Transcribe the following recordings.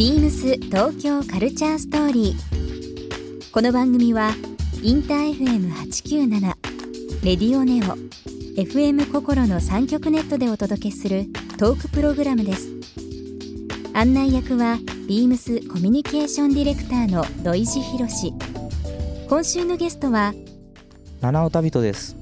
ビームス東京カルチャーストーリー。この番組はインター FM897 レディオネオ FM 心の三極ネットでお届けするトークプログラムです。案内役はビームスコミュニケーションディレクターの土井博志。今週のゲストは七尾旅人です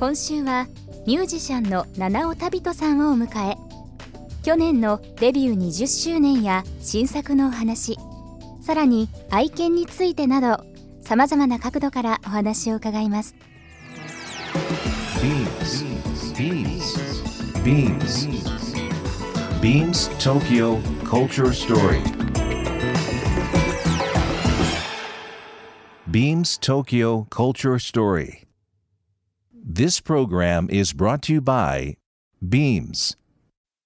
今週はミュージシャンの七尾旅人さんをお迎え去年のデビュー20周年や新作のお話さらに愛犬についてなどさまざまな角度からお話を伺います BeamsBeamsBeamsTokyo Culture Story Beams Tokyo Culture Story This program is brought to you by Beams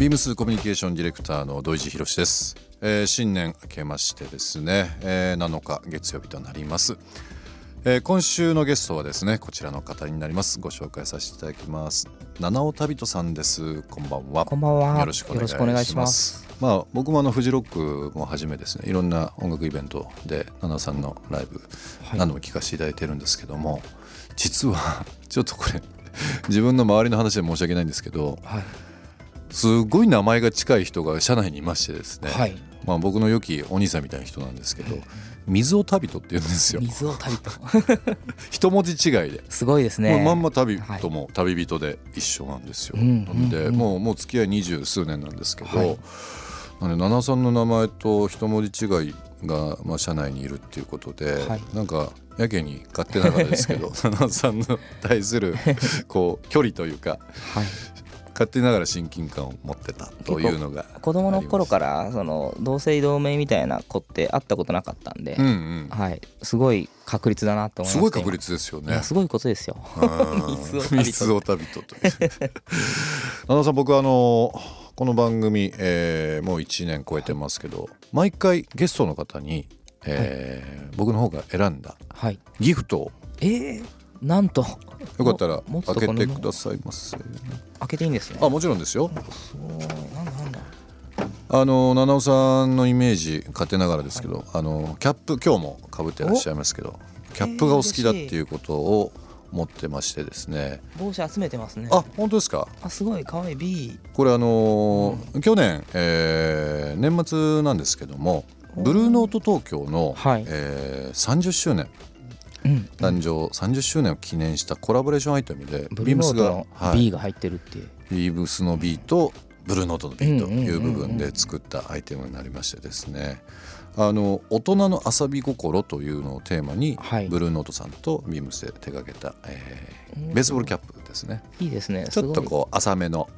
ビームスコミュニケーションディレクターの土井地博です、えー新年明けましてですね、えー7日月曜日となります、えー今週のゲストはですねこちらの方になります。ご紹介させていただきます。七尾旅人さんです。こんばんは。こんばんは。よろしくお願いします。まあ僕もあのフジロックもはじめですねいろんな音楽イベントで七尾さんのライブはい。何度も聞かせていただいてるんですけども、実はちょっとこれ自分の周りの話で申し訳ないんですけどはいすごい名前が近い人が社内にいましてですね、はい。まあ、僕の良きお兄さんみたいな人なんですけど水尾旅人って言うんですよ。水を旅人。一文字違いで、すごいですね。まんま旅人も旅人で一緒なんですよ、うんなんで、うん。もうもう付き合い二十数年なんですけど、はい。なんで七尾さんの名前と一文字違いが、まあ、社内にいるっていうことで、はい。なんかやけに勝手ながらですけど 七尾さんの対するこう距離というかはい勝手ながら親近感を持ってたというのが子供の頃からその同姓同名みたいな子って会ったことなかったんで、うんうん。はい。すごい確率だなと思います。すごい確率ですよね。すごいことですよ。水を旅人。と。七尾さん僕あのこの番組、えーもう1年超えてますけど毎回ゲストの方に、えー僕の方が選んだはい。ギフトをえー、なんと。よかったら開けてくださいませ。開けていいんですね。あもちろんですよ。なんだなんだ。あの七尾さんのイメージ勝手ながらですけど、あのキャップ今日もかぶってらっしゃいますけどキャップがお好きだっていうことを思ってましてですね。帽子集めてますね。あ本当ですか？あすごい可愛い。B これあのー去年、えー年末なんですけどもブルーノート東京の、はい。えー30周年。うん誕生30周年を記念したコラボレーションアイテムでブルーノートのはい。B が入ってるって。いう、ビームスの B とブルーノートの B という部分で作ったアイテムになりましてですね。あの大人の遊び心というのをテーマに、はい。ブルーノートさんとビームスで手掛けた、えーうんベースボールキャップですね。いいですね。ちょっとう、こう浅めの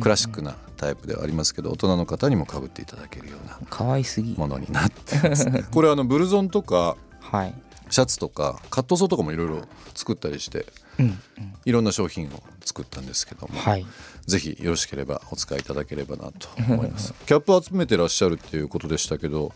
クラシックなタイプではありますけど大人の方にもかぶっていただけるような可愛すぎ。ものになってます、これあのブルゾンとかはいシャツとかカットソーとかもいろいろ作ったりしていろんな商品を作ったんですけども、はい。ぜひよろしければお使いいただければなと思います。キャップ集めてらっしゃるっていうことでしたけど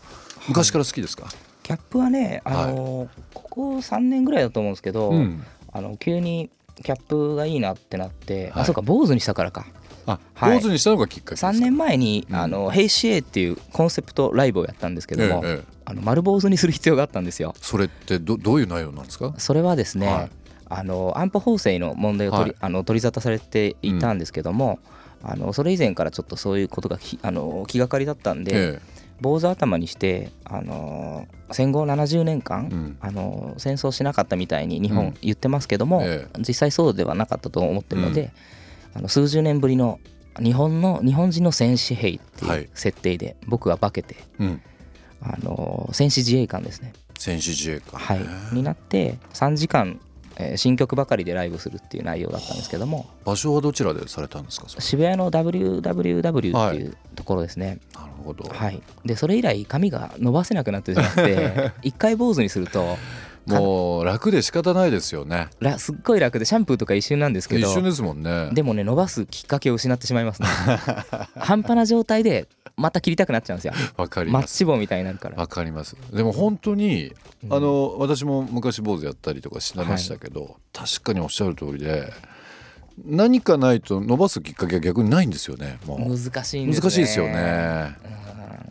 昔から好きですか、キャップはねあのーここ3年ぐらいだと思うんですけど、うん。あの急にキャップがいいなってなって、はい。あそうか坊主にしたからかあはい。坊主にしたのがきっかけですか？3年前に「うん。あのヘイシエっていうコンセプトライブをやったんですけども、ええええ。あの丸坊主にする必要があったんですよ。それってどどういう内容なんですか？それはですね、はい。あの安保法制の問題を取り,、はい。あの取り沙汰されていたんですけども、あのそれ以前からちょっとそういうことがきあの気がかりだったんで、え坊主頭にして、あの戦後70年間、うん。あの戦争しなかったみたいに日本うん。言ってますけども、え実際そうではなかったと思ってるので、あの数十年ぶりの日本の日本人の戦士兵ってはい。いう設定で僕は化けて、うん。あの戦士自衛官ですね、戦士自衛官。はい。ね、になって3時間、えー新曲ばかりでライブするっていう内容だったんですけども。場所はどちらでされたんですか？渋谷の WWW っていうところですね、なるほど、はい。でそれ以来髪が伸ばせなくなってしまって 一回坊主にするともう楽で仕方ないですよね。らすっごい楽でシャンプーとか一瞬なんですけど。一瞬ですもんね。でもね伸ばすきっかけを失ってしまいますね。半端な状態でまた切りたくなっちゃうんですよ。わかりマッますチ棒みたいになるから。わかります。でも本当にうん。あの私も昔坊主やったりとかしてましたけど、確かにおっしゃる通りで何かないと伸ばすきっかけが逆にないんですよねもう。難しいんですね。難しいですよね。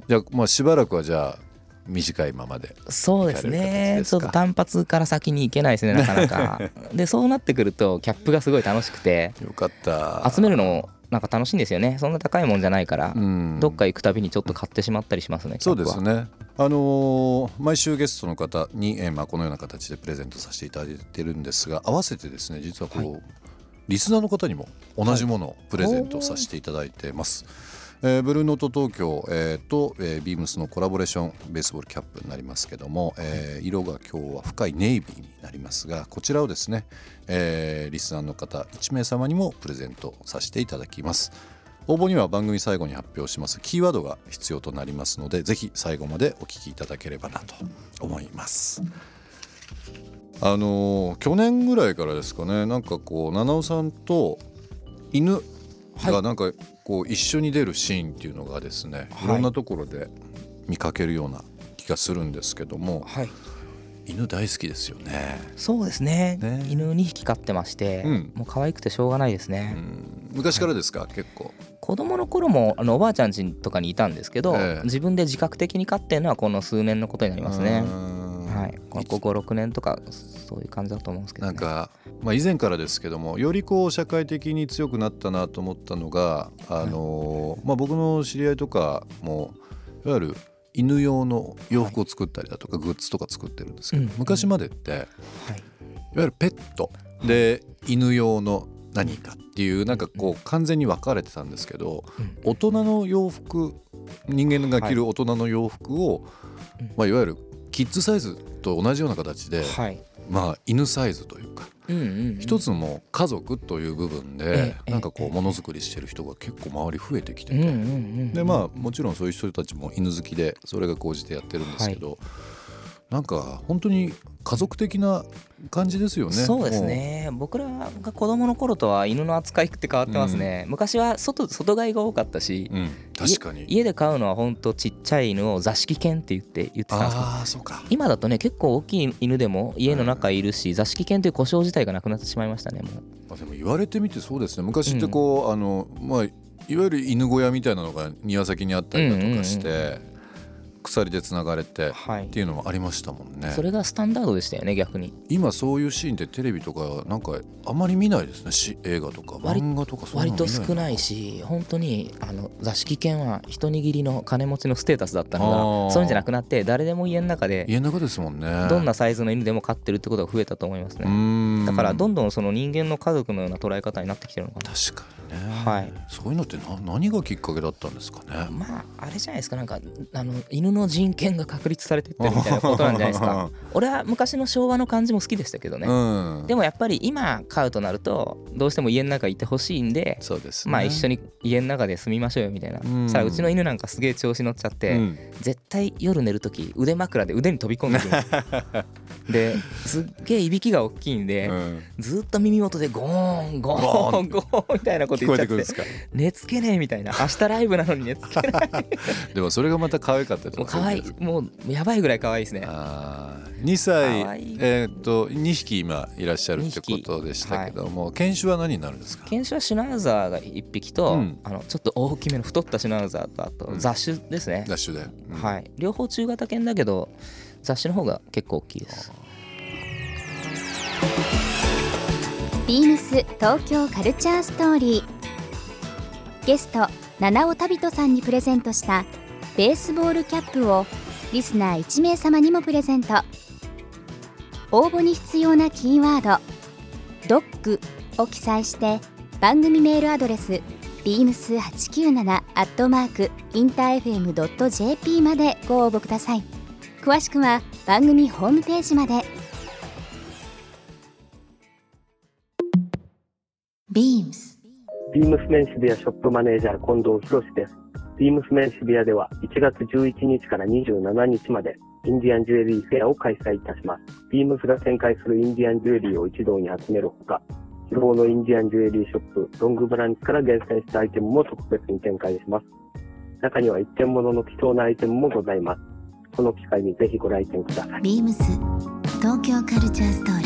じゃあまあしばらくはじゃあ短いままでうんそうですねちょっと単発から先に行けないですね なかなか。でそうなってくるとキャップがすごい楽しくてよかった。集めるのもなんか楽しいんですよね。そんな高いもんじゃないから、うん。どっか行くたびにちょっと買ってしまったりしますねそうですね。あのー毎週ゲストの方に、えーまあ、このような形でプレゼントさせていただいてるんですが合わせてですね実はこう、リスナーの方にも同じものをプレゼントさせていただいてます。えーブルーノート東京、えーと、えービームスのコラボレーションベースボールキャップになりますけども、えー色が今日は深いネイビーになりますがこちらをですね、えーリスナーの方1名様にもプレゼントさせていただきます。応募には番組最後に発表します。キーワードが必要となりますのでぜひ最後までお聞きいただければなと思います。あの去年ぐらいからですかねなんかこう七尾さんと犬がなんかこう一緒に出るシーンっていうのがですね、はい。い、ろんなところで見かけるような気がするんですけどもはい。犬大好きですよね、そうですね。ね。犬2匹飼ってまして、うん。もう可愛くてしょうがないですうね、ん、昔からですか、結構。子供の頃もあのおばあちゃん家とかにいたんですけど、ええ。自分で自覚的に飼ってるのはこの数年のことになりますね。うんはい。ここ56年とかそういう感じだと思うんですけど、ね、なんか、まあ、以前からですけどもよりこう社会的に強くなったなと思ったのが、あのまあ、僕の知り合いとかもいわゆる犬用の洋服を作ったりだとかグッズとか作ってるんですけど、うん昔までってい。わはいゆるペットで犬用の何かっていうなんかこう完全に分かれてたんですけどうん。大人の洋服人間が着る大人の洋服を、うん。まあ、いわゆるキッズサイズと同じような形で、はい。まあ、犬サイズというかうんうんうん。一つの家族という部分えでえなんかこええうものづくりしてる人が結構周り増えてきてうんうんうてん。でまあもちろんそういう人たちも犬好きでそれが高じてやってるんですけどなんか本当に家族的な感じですよね。そうですね。僕らが子供の頃とは犬の扱いって変わってますね、昔は外外飼いが多かったし、もう。うん、確かに。家で飼うのはほんとちっちゃい犬を座敷犬って言って言ってたんですけどああそうか。今だとね結構大きい犬でも家の中いるし、座敷犬という故障自体がなくなってしまいましたねもでも言われてみてそうですね。昔ってこう、あのまあいわゆる犬小屋みたいなのが庭先にあったりだとかして、うんうん鎖でつながれてはい。っていうのもありましたもんね。それがスタンダードでしたよね逆に。今そういうシーンってテレビとかなんかあんまり見ないですね。し映画とか割漫画とかそういう割との見ない少ないし本当にあの座敷犬は一握りの金持ちのステータスだったのがそういうんじゃなくなって誰でも家の中で家の中ですもんね。どんなサイズの犬でも飼ってるってことが増えたと思いますうねだからどんどんその人間の家族のような捉え方になってきてるのかな。確かに。ね、はい。そういうのってな何がきっかけだったんですかね？まああれじゃないですか。なんかあの犬の人権が確立されてってるみたいなことなんじゃないですか。俺は昔の昭和の感じも好きでしたけどね、うん。でもやっぱり今飼うとなるとどうしても家の中いてほしいんでそうですね。まあ一緒に家の中で住みましょうよみたいな、うん。さあうちの犬なんかすげえ調子乗っちゃって、うん。絶対夜寝る時腕枕で腕に飛び込んでくる。ですっげえいびきが大きいんで、うん。ずっと耳元でゴーンゴゴーンーン。ゴーンみたいなこと聞こえてくるんですか？寝つけねえみたいな。明日ライブなのに寝つけない。でもそれがまた可愛かったりとかもう可愛い。するもうやばいぐらい可愛いですね。あー。2歳えーっと2匹今いらっしゃるってことでしたけども、犬種は何になるんですか？犬種はシュナウザーが1匹と、うん。あのちょっと大きめの太ったシュナウザーとあとうん。雑種ですね、ダッシュで、うん。はい。両方中型犬だけど雑種の方が結構大きいです。ビームス東京カルチャーストーリーゲスト七尾旅人さんにプレゼントしたベースボールキャップをリスナー1名様にもプレゼント。応募に必要なキーワード「ドッグ」を記載して番組メールアドレス beams897 アットマークインター FM.jp までご応募ください。詳しくは番組ホームページまで。ビームスメンシビアショップマネージャー近藤博です。ビームスメン渋谷では1月11日から27日までインディアンジュエリーフェアを開催いたします。ビームスが展開するインディアンジュエリーを一堂に集めるほか、希望のインディアンジュエリーショップ、ロングブランチから厳選したアイテムも特別に展開します。中には一点物の貴重なアイテムもございます。この機会にぜひご来店ください。ビームス東京カルチャーストーリー